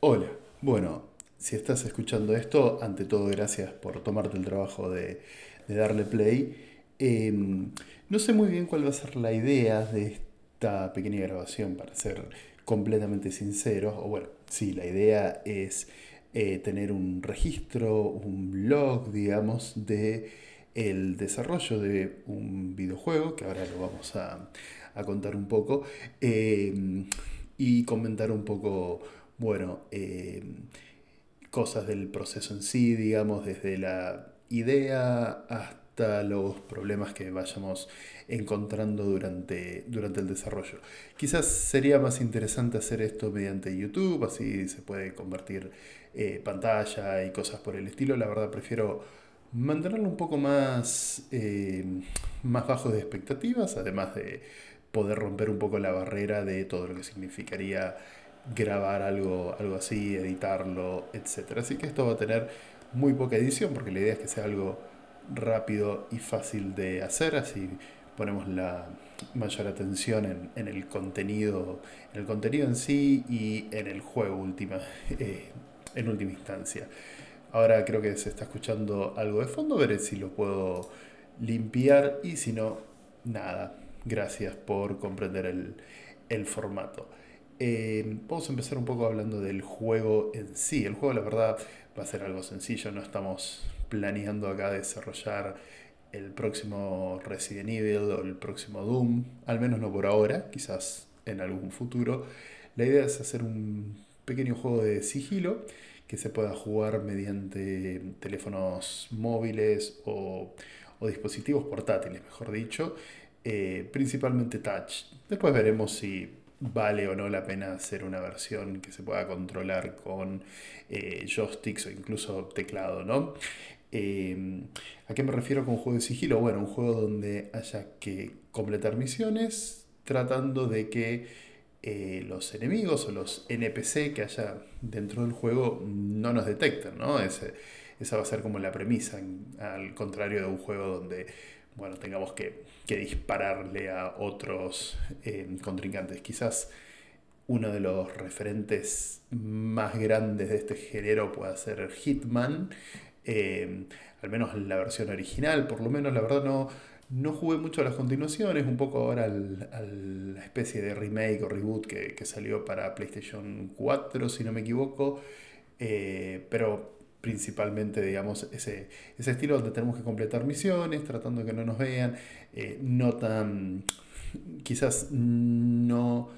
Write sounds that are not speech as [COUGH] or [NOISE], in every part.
Hola, bueno, si estás escuchando esto, ante todo gracias por tomarte el trabajo de, darle play. Em, no sé muy bien cuál va a ser la idea de esta pequeña grabación, para ser completamente sincero. O bueno, sí, la idea es eh, tener un registro, un blog, digamos, de el desarrollo de un videojuego, que ahora lo vamos a, contar un poco, em, y comentar un poco bueno, eh, cosas del proceso en sí, digamos, desde la idea hasta los problemas que vayamos encontrando durante, durante el desarrollo. Quizás sería más interesante hacer esto mediante YouTube, así se puede convertir eh, pantalla y cosas por el estilo. La verdad prefiero mantenerlo un poco más, eh, más bajo de expectativas, además de poder romper un poco la barrera de todo lo que significaría grabar algo, algo así, editarlo, etc. Así que esto va a tener muy poca edición porque la idea es que sea algo rápido y fácil de hacer, así ponemos la mayor atención en, el contenido, en el contenido en sí y en el juego última, eh, en última instancia. Ahora creo que se está escuchando algo de fondo, veré si lo puedo limpiar y si no, nada. Gracias por comprender el, el formato. Eh, vamos a empezar un poco hablando del juego en sí. El juego, la verdad, va a ser algo sencillo. No estamos planeando acá desarrollar el próximo Resident Evil o el próximo Doom. Al menos no por ahora, quizás en algún futuro. La idea es hacer un pequeño juego de sigilo que se pueda jugar mediante teléfonos móviles o, dispositivos portátiles, mejor dicho, eh, principalmente touch. Después veremos si vale o no la pena hacer una versión que se pueda controlar con eh, joysticks o incluso teclado, ¿no? Em, ¿A qué me refiero con juego de sigilo? Bueno, un juego donde haya que completar misiones tratando de que eh, los enemigos o los NPC que haya dentro del juego no nos detecten, ¿no? esa va a ser como la premisa, al contrario de un juego donde bueno, tengamos que, dispararle a otros eh, contrincantes. Quizás uno de los referentes más grandes de este género pueda ser Hitman, eh, al menos la versión original, por lo menos la verdad no, no jugué mucho a las continuaciones, un poco ahora a la especie de remake o reboot que, salió para PlayStation 4, si no me equivoco, eh, pero principalmente, digamos, ese, ese estilo donde tenemos que completar misiones, tratando que no nos vean, eh, no tan, quizás no,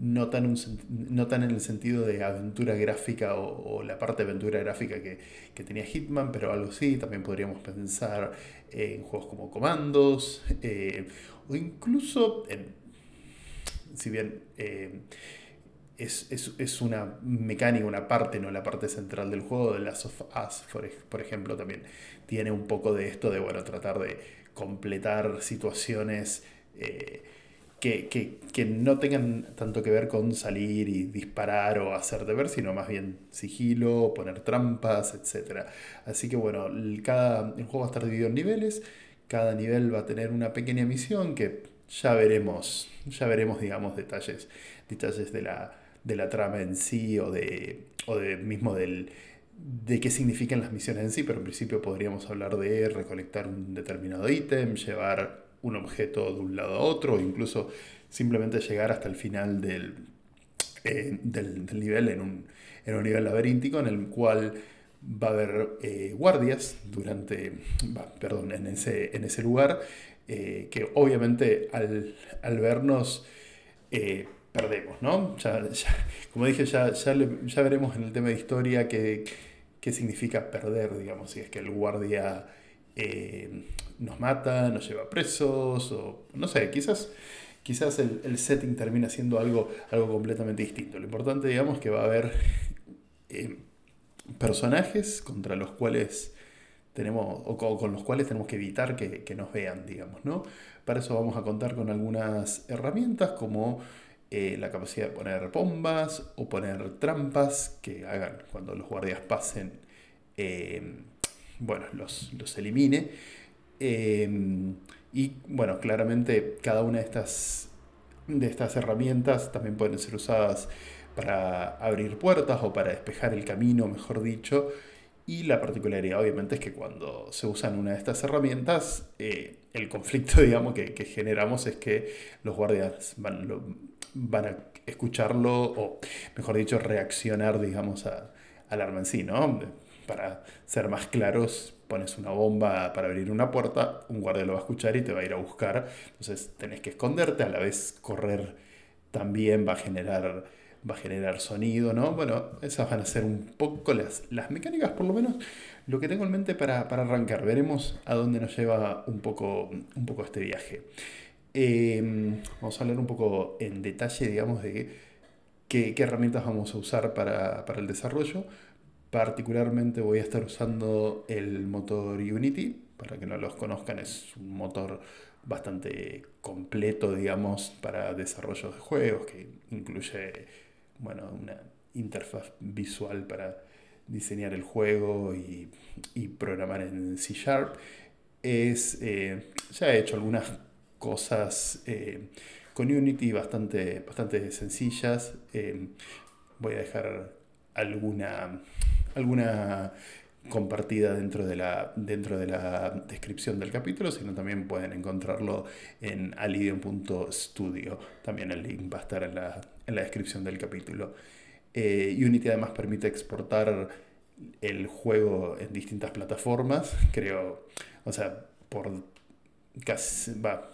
no, tan no tan en el sentido de aventura gráfica o, la parte de aventura gráfica que, tenía Hitman, pero algo así, también podríamos pensar en juegos como Comandos, eh, o incluso, en, si bien... Eh, es, una mecánica, una parte, no la parte central del juego. de Last of Us, por, ejemplo, también tiene un poco de esto de, bueno, tratar de completar situaciones eh, que, no tengan tanto que ver con salir y disparar o hacer de ver, sino más bien sigilo, poner trampas, etc. Así que, bueno, cada, el juego va a estar dividido en niveles. Cada nivel va a tener una pequeña misión que ya veremos, ya veremos, digamos, detalles, detalles de la, de la trama en sí o de, o mismo del, de qué significan las misiones en sí, pero en principio podríamos hablar de recolectar un determinado ítem, llevar un objeto de un lado a otro, o incluso simplemente llegar hasta el final del, eh, del, nivel en un, en un, nivel laberíntico en el cual va a haber eh, guardias durante, perdón, en ese, en ese lugar, eh, que obviamente al, al vernos perdemos, ¿no? Ya, como dije, ya, ya, ya, veremos en el tema de historia qué, qué, significa perder, digamos, si es que el guardia eh, nos mata, nos lleva presos, o no sé, quizás, quizás el, el, setting termina siendo algo, algo completamente distinto. Lo importante, digamos, que va a haber eh, personajes contra los cuales tenemos, o con, los cuales tenemos que evitar que, que nos vean, digamos, ¿no? Para eso vamos a contar con algunas herramientas como eh, la capacidad de poner bombas o poner trampas que hagan cuando los guardias pasen, em, bueno, los, los elimine. Em, y bueno, claramente cada una de estas, de estas herramientas también pueden ser usadas para abrir puertas o para despejar el camino, mejor dicho. Y la particularidad obviamente es que cuando se usan una de estas herramientas, eh, el conflicto [LAUGHS] digamos que, generamos es que los guardias van, van, a escucharlo o mejor dicho reaccionar digamos a, al arma en sí, ¿no? Para ser más claros, pones una bomba para abrir una puerta, un guardia lo va a escuchar y te va a ir a buscar, entonces tenés que esconderte, a la vez correr también va a generar va a generar sonido, ¿no? Bueno, esas van a ser un poco las, las mecánicas, por lo menos lo que tengo en mente para, arrancar. Veremos a dónde nos lleva un poco, un poco este viaje. Em, vamos a hablar un poco en detalle, digamos, de qué, herramientas vamos a usar para, el desarrollo. Particularmente voy a estar usando el motor Unity. Para que no los conozcan, es un motor bastante completo, digamos, para desarrollo de juegos, que incluye bueno, una interfaz visual para diseñar el juego y, programar en C Sharp. Es, eh, ya he hecho algunas cosas eh, con Unity bastante, bastante sencillas. Eh, voy a dejar alguna, alguna compartida dentro de, la, dentro de la descripción del capítulo, sino también pueden encontrarlo en alidium.studio. También el link va a estar en la, en la descripción del capítulo. Eh, Unity además permite exportar el juego en distintas plataformas, creo, o sea, por casi, va,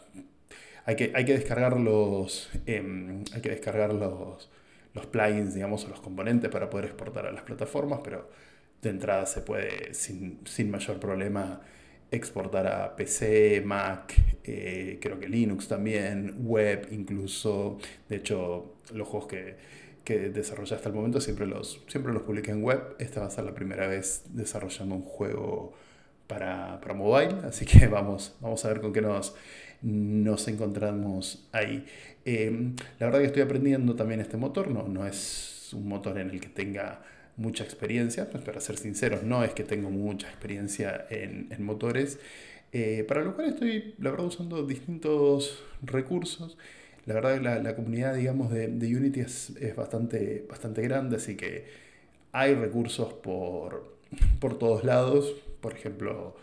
hay que, hay que descargar los, em, hay que descargar los, los plugins, digamos, o los componentes para poder exportar a las plataformas, pero de entrada se puede sin, mayor problema exportar a PC, Mac, eh, creo que Linux también, web incluso. De hecho, los juegos que, que desarrollé hasta el momento siempre los, siempre los publiqué en web. Esta va a ser la primera vez desarrollando un juego para, mobile, así que [LAUGHS] vamos, vamos a ver con qué nos, nos encontramos ahí. Eh, la verdad que estoy aprendiendo también este motor, no, no es un motor en el que tenga mucha experiencia, pues para ser sinceros, no es que tengo mucha experiencia en, motores, eh, para lo cual estoy, la verdad, usando distintos recursos. La verdad que la, comunidad, digamos, de, Unity es, bastante, bastante grande, así que hay recursos por, por todos lados. Por ejemplo,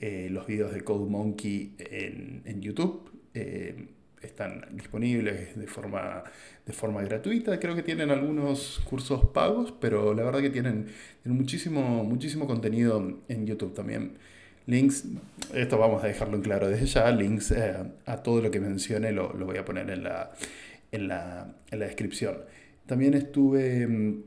eh, los videos de Code Monkey en, en YouTube. Eh, están disponibles de forma, de forma gratuita. Creo que tienen algunos cursos pagos, pero la verdad que tienen, muchísimo, muchísimo contenido en YouTube también. Links, esto vamos a dejarlo en claro desde ya, links eh, a todo lo que mencione lo, lo, voy a poner en la, en la, en la descripción. También estuve mm,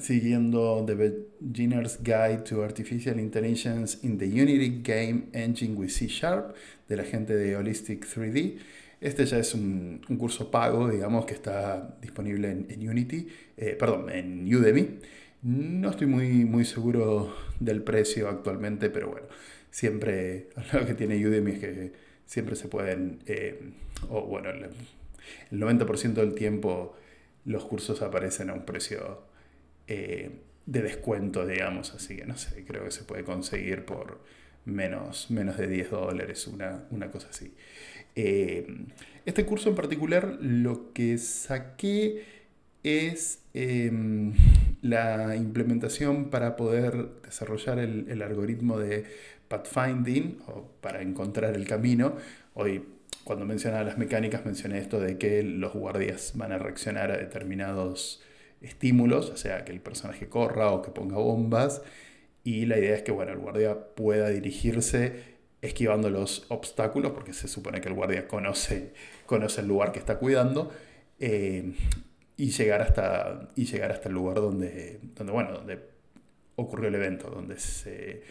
siguiendo The Beginner's Guide to Artificial Intelligence in the Unity Game Engine with C Sharp de la gente de Holistic 3D. Este ya es un, curso pago, digamos, que está disponible en, Unity, eh, perdón, en Udemy. No estoy muy, muy seguro del precio actualmente, pero bueno, siempre [LAUGHS] lo que tiene Udemy es que siempre se pueden, eh, o bueno, el, 90% del tiempo los cursos aparecen a un precio eh, de descuento, digamos, así que no sé, creo que se puede conseguir por menos, menos de 10 dólares, una, una cosa así. Eh, este curso en particular lo que saqué es em, la implementación para poder desarrollar el, algoritmo de pathfinding o para encontrar el camino. Hoy cuando mencionaba las mecánicas mencioné esto de que los guardias van a reaccionar a determinados estímulos, o sea, que el personaje corra o que ponga bombas. Y la idea es que bueno, el guardia pueda dirigirse esquivando los obstáculos, porque se supone que el guardia conoce, conoce el lugar que está cuidando, eh, y, llegar hasta, y llegar hasta el lugar donde, donde, bueno, donde ocurrió el evento, donde se,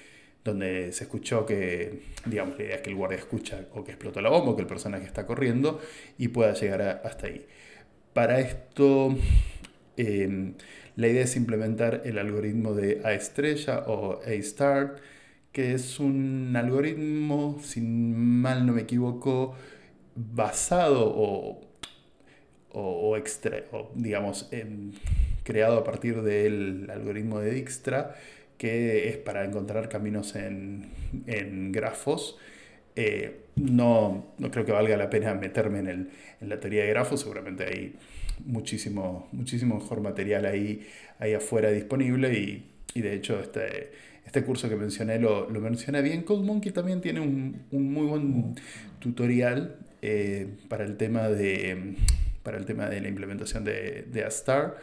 donde se escuchó que, digamos, la idea es que el guardia escucha o que explotó la bomba o que el personaje está corriendo y pueda llegar hasta ahí. Para esto, eh, la idea es implementar el algoritmo de A estrella o A start, que es un algoritmo, si mal no me equivoco, basado o, o, digamos, creado a partir del algoritmo de Dijkstra, que es para encontrar caminos en, grafos. Eh, no, no, creo que valga la pena meterme en, el, en, la teoría de grafos, seguramente hay muchísimo, muchísimo mejor material ahí, ahí afuera disponible y, de hecho este, este curso que mencioné lo, lo menciona bien. Cold Monkey también tiene un, muy buen tutorial eh, para, el tema de, para el tema de la implementación de, de Astar,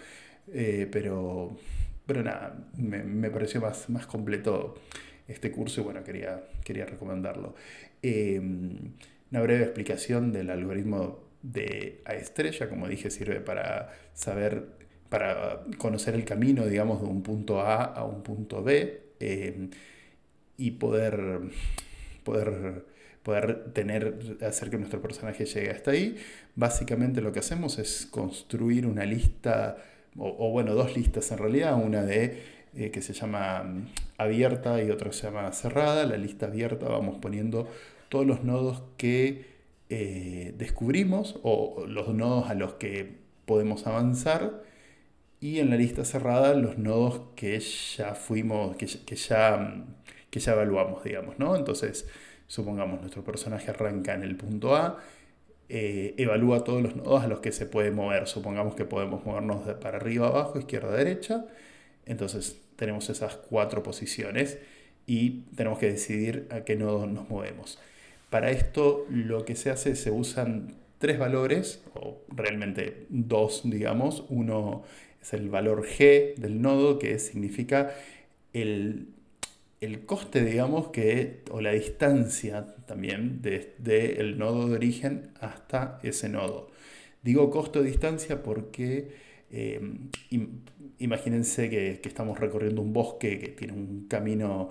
eh, pero, pero nada, me, pareció más, más completo este curso y bueno, quería, quería recomendarlo. Eh, una breve explicación del algoritmo de A estrella, como dije, sirve para saber, para conocer el camino, digamos, de un punto A a un punto B eh, y poder, poder, poder tener, hacer que nuestro personaje llegue hasta ahí. Básicamente lo que hacemos es construir una lista, o, bueno, dos listas en realidad, una de eh, que se llama mm, abierta y otra se llama cerrada. La lista abierta vamos poniendo todos los nodos que eh, descubrimos o los nodos a los que podemos avanzar y en la lista cerrada los nodos que ya fuimos, que, ya, que ya evaluamos, digamos, ¿no? Entonces, supongamos nuestro personaje arranca en el punto A, eh, evalúa todos los nodos a los que se puede mover. Supongamos que podemos movernos para arriba, abajo, izquierda, derecha. Entonces tenemos esas cuatro posiciones y tenemos que decidir a qué nodo nos movemos. Para esto lo que se hace, se usan tres valores, o realmente dos, digamos. Uno es el valor G del nodo, que significa el, coste, digamos, que, o la distancia también desde de, el nodo de origen hasta ese nodo. Digo costo distancia porque eh, imagínense que, que, estamos recorriendo un bosque que tiene un camino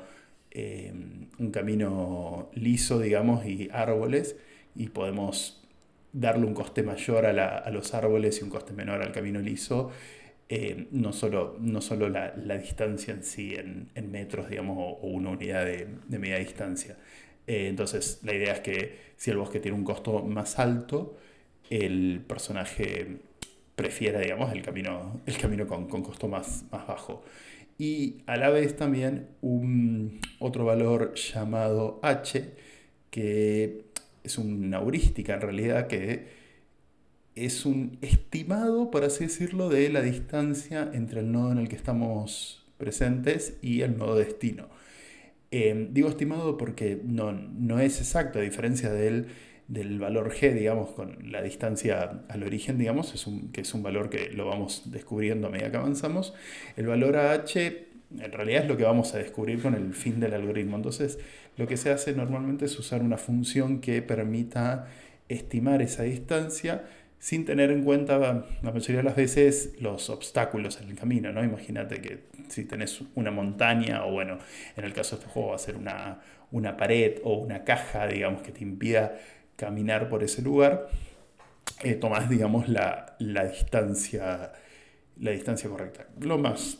eh, un camino liso, digamos, y árboles, y podemos darle un coste mayor a, los árboles y un coste menor al camino liso, eh, no solo, no solo la, distancia en sí, en, metros, digamos, o, una unidad de, media distancia. Eh, entonces, la idea es que si el bosque tiene un costo más alto, el personaje prefiera, digamos, el camino, el camino con, con costo más, más bajo y a la vez también un otro valor llamado h, que es una heurística en realidad, que es un estimado, por así decirlo, de la distancia entre el nodo en el que estamos presentes y el nodo destino. Eh, digo estimado porque no, no es exacto, a diferencia del del valor g, digamos, con la distancia al origen, digamos, es un, que es un valor que lo vamos descubriendo a medida que avanzamos. El valor a h en realidad es lo que vamos a descubrir con el fin del algoritmo. Entonces, lo que se hace normalmente es usar una función que permita estimar esa distancia sin tener en cuenta la mayoría de las veces los obstáculos en el camino, ¿no? Imagínate que si tenés una montaña o bueno, en el caso de este juego va a ser una, una pared o una caja, digamos, que te impida caminar por ese lugar, eh, tomás, digamos, la, distancia, la distancia correcta. Lo más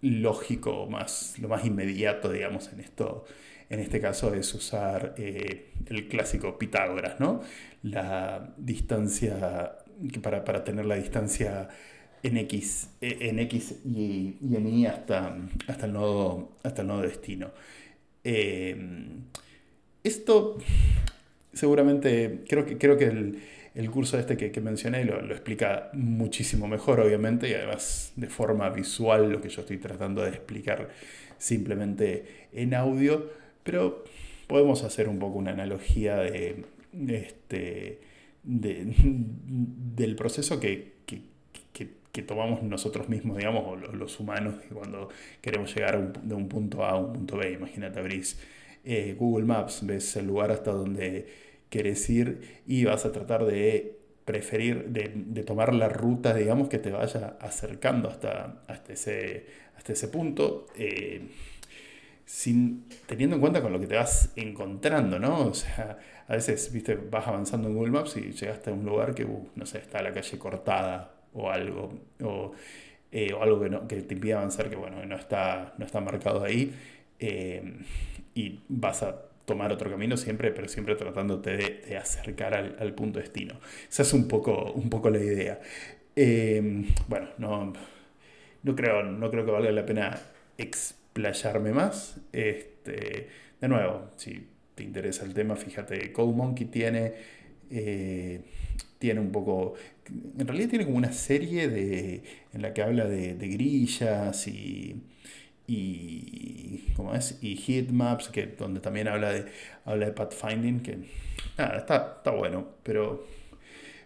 lógico, más, lo más inmediato, digamos, en esto, en este caso es usar eh, el clásico Pitágoras, ¿no? La distancia, para, para tener la distancia en X, en X y, en Y hasta, hasta, el, nodo, hasta el nodo destino. Eh, esto seguramente, creo que, creo que el, el curso este que, que mencioné lo, explica muchísimo mejor, obviamente, y además de forma visual lo que yo estoy tratando de explicar simplemente en audio, pero podemos hacer un poco una analogía de, este, de, del proceso que, que, que, tomamos nosotros mismos, digamos, o los, humanos, cuando queremos llegar de un punto A a un punto B. Imagínate, abrís eh, Google Maps, ves el lugar hasta donde quieres ir y vas a tratar de preferir, de, tomar la ruta, digamos, que te vaya acercando hasta, hasta, ese, hasta ese punto, eh, sin, teniendo en cuenta con lo que te vas encontrando, ¿no? O sea, a veces, viste, vas avanzando en Google Maps y llegaste a un lugar que, uh, no sé, está la calle cortada o algo, o, eh, algo que, no, que te impide avanzar, que, bueno, no está, no está marcado ahí y vas a tomar otro camino siempre, pero siempre tratándote de, acercar al, punto destino. Esa es un poco, un poco la idea. Em, bueno, no, no, creo, no creo que valga la pena explayarme más. Este, de nuevo, si te interesa el tema, fíjate, Code Monkey tiene eh, tiene un poco, en realidad tiene como una serie de, en la que habla de, grillas y, y, ¿cómo es? y heatmaps, que, donde también habla de, habla de pathfinding, que nada, está, está bueno, pero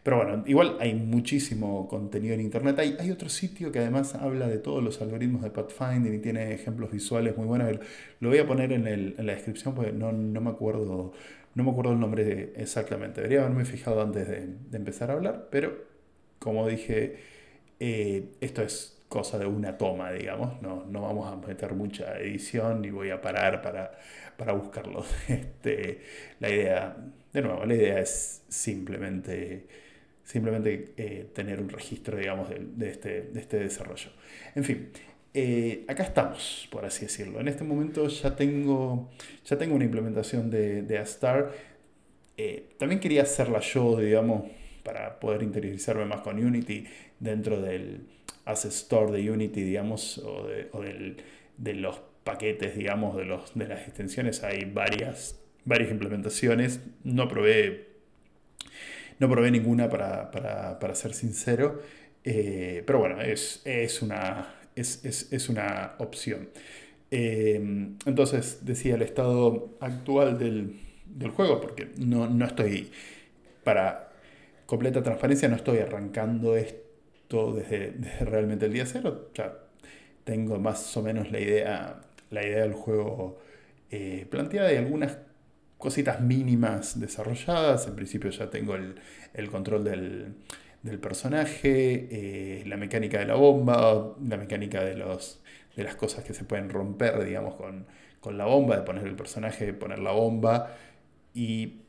pero bueno, igual hay muchísimo contenido en internet. Hay, hay, otro sitio que además habla de todos los algoritmos de Pathfinding y tiene ejemplos visuales muy buenos. Lo voy a poner en, el, en la descripción porque no, no, me acuerdo, no me acuerdo el nombre exactamente. Debería haberme fijado antes de, empezar a hablar, pero como dije, eh, esto es cosa de una toma, digamos. No, no vamos a meter mucha edición ni voy a parar para, para buscarlo. [LAUGHS] Este, la idea, de nuevo, la idea es simplemente simplemente eh, tener un registro, digamos, de, este, este, desarrollo. En fin, eh, acá estamos, por así decirlo. En este momento ya tengo, ya tengo una implementación de, de Astar. Eh, también quería hacerla yo, digamos, para poder interiorizarme más con Unity dentro del Asset Store de Unity, digamos, o, de, o del, de los paquetes, digamos, de, los, de las extensiones. Hay varias, varias implementaciones. No probé no probé ninguna para, ser sincero, eh, pero bueno, es, una, es, una opción. Eh, entonces, decía el estado actual del, juego, porque no, estoy, para completa transparencia, no estoy arrancando esto desde, realmente el día cero. Ya tengo más o menos la idea, la idea del juego eh, planteada y algunas cositas mínimas desarrolladas. En principio ya tengo el, control del, personaje, eh, la mecánica de la bomba, la mecánica de, los, de las cosas que se pueden romper, digamos, con, la bomba, de poner el personaje, poner la bomba. Y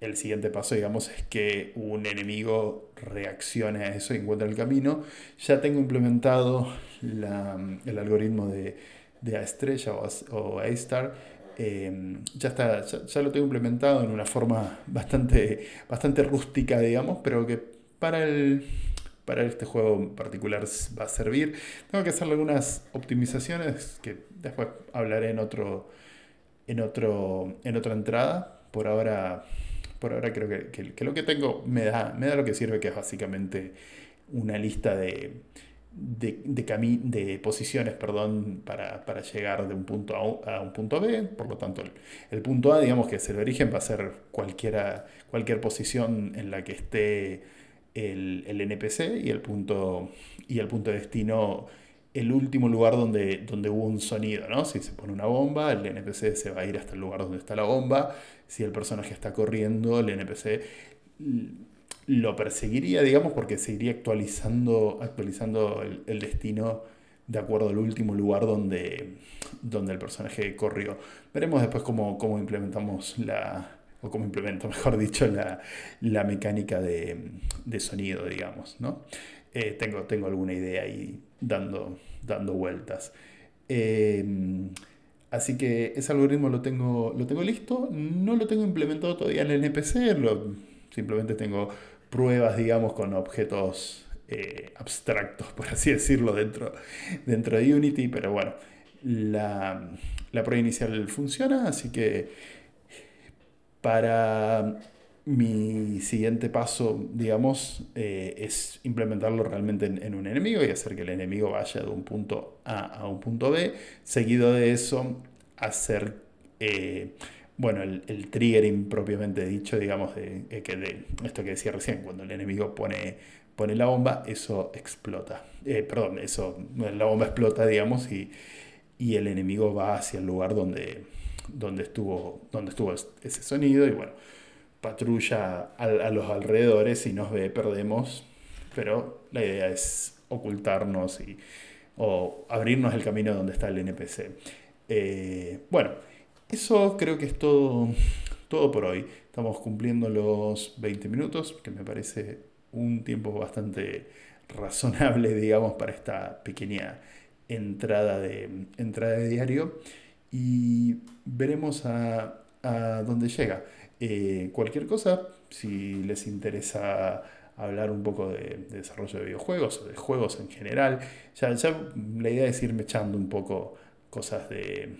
el siguiente paso, digamos, es que un enemigo reaccione a eso y encuentre el camino. Ya tengo implementado el algoritmo de, de A estrella o A, star Em, ya, está, ya, lo tengo implementado en una forma bastante, bastante rústica, digamos, pero que para, el, para este juego particular va a servir. Tengo que hacer algunas optimizaciones que después hablaré en, otro, en, otro, en otra entrada. Por ahora, por ahora creo que, que lo que tengo me da, me da lo que sirve, que es básicamente una lista de de, de, de posiciones perdón, para, para, llegar de un punto a, a, un punto B. Por lo tanto, el, punto A, digamos que es el origen, va a ser cualquiera, cualquier posición en la que esté el, el, NPC y el, punto, y el punto de destino, el último lugar donde, donde hubo un sonido. ¿no? Si se pone una bomba, el NPC se va a ir hasta el lugar donde está la bomba. Si el personaje está corriendo, el NPC lo perseguiría, digamos, porque seguiría actualizando, actualizando el, destino de acuerdo al último lugar donde, donde el personaje corrió. Veremos después cómo, cómo implementamos la, o cómo implemento, [LAUGHS] mejor dicho, la, la mecánica de, de, sonido, digamos, ¿no? Eh, tengo, tengo alguna idea ahí dando, dando vueltas. Em, así que ese algoritmo lo tengo, lo tengo listo, no lo tengo implementado todavía en el NPC, lo, simplemente tengo pruebas, digamos, con objetos eh, abstractos, por así decirlo, dentro, dentro de Unity, pero bueno, la, prueba inicial funciona, así que para mi siguiente paso, digamos, eh, es implementarlo realmente en, un enemigo y hacer que el enemigo vaya de un punto A a un punto B. Seguido de eso, hacer eh, bueno, el, el, triggering propiamente dicho, digamos, de, eh, que de esto que decía recién, cuando el enemigo pone, pone la bomba, eso explota. Eh, perdón, eso, la bomba explota, digamos, y, y, el enemigo va hacia el lugar donde, donde, estuvo, donde estuvo ese sonido y bueno, patrulla a, a los alrededores y nos ve, perdemos, pero la idea es ocultarnos y, o abrirnos el camino donde está el NPC. Eh, bueno, eso creo que es todo, todo por hoy. Estamos cumpliendo los 20 minutos, que me parece un tiempo bastante razonable, [LAUGHS] digamos, para esta pequeña entrada de, entrada de diario. Y veremos a, dónde llega. Eh, cualquier cosa, si les interesa hablar un poco de, desarrollo de videojuegos o de juegos en general, ya, ya la idea es irme echando un poco cosas de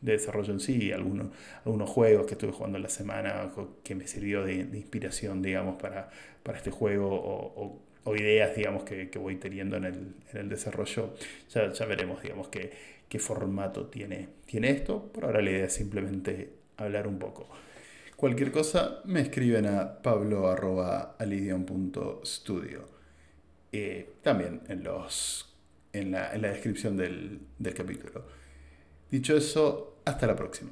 de desarrollo en sí, algunos, algunos juegos que estuve jugando en la semana que me sirvió de, inspiración, digamos, para, para este juego o, o, ideas, digamos, que, que, voy teniendo en el, en el desarrollo. Ya, ya, veremos, digamos, qué, qué formato tiene, tiene esto. Por ahora la idea es simplemente hablar un poco. Cualquier cosa me escriben a pablo.alidion.studio. Eh, también en, los, en, la, en la descripción del, del capítulo. Dicho eso, hasta la próxima.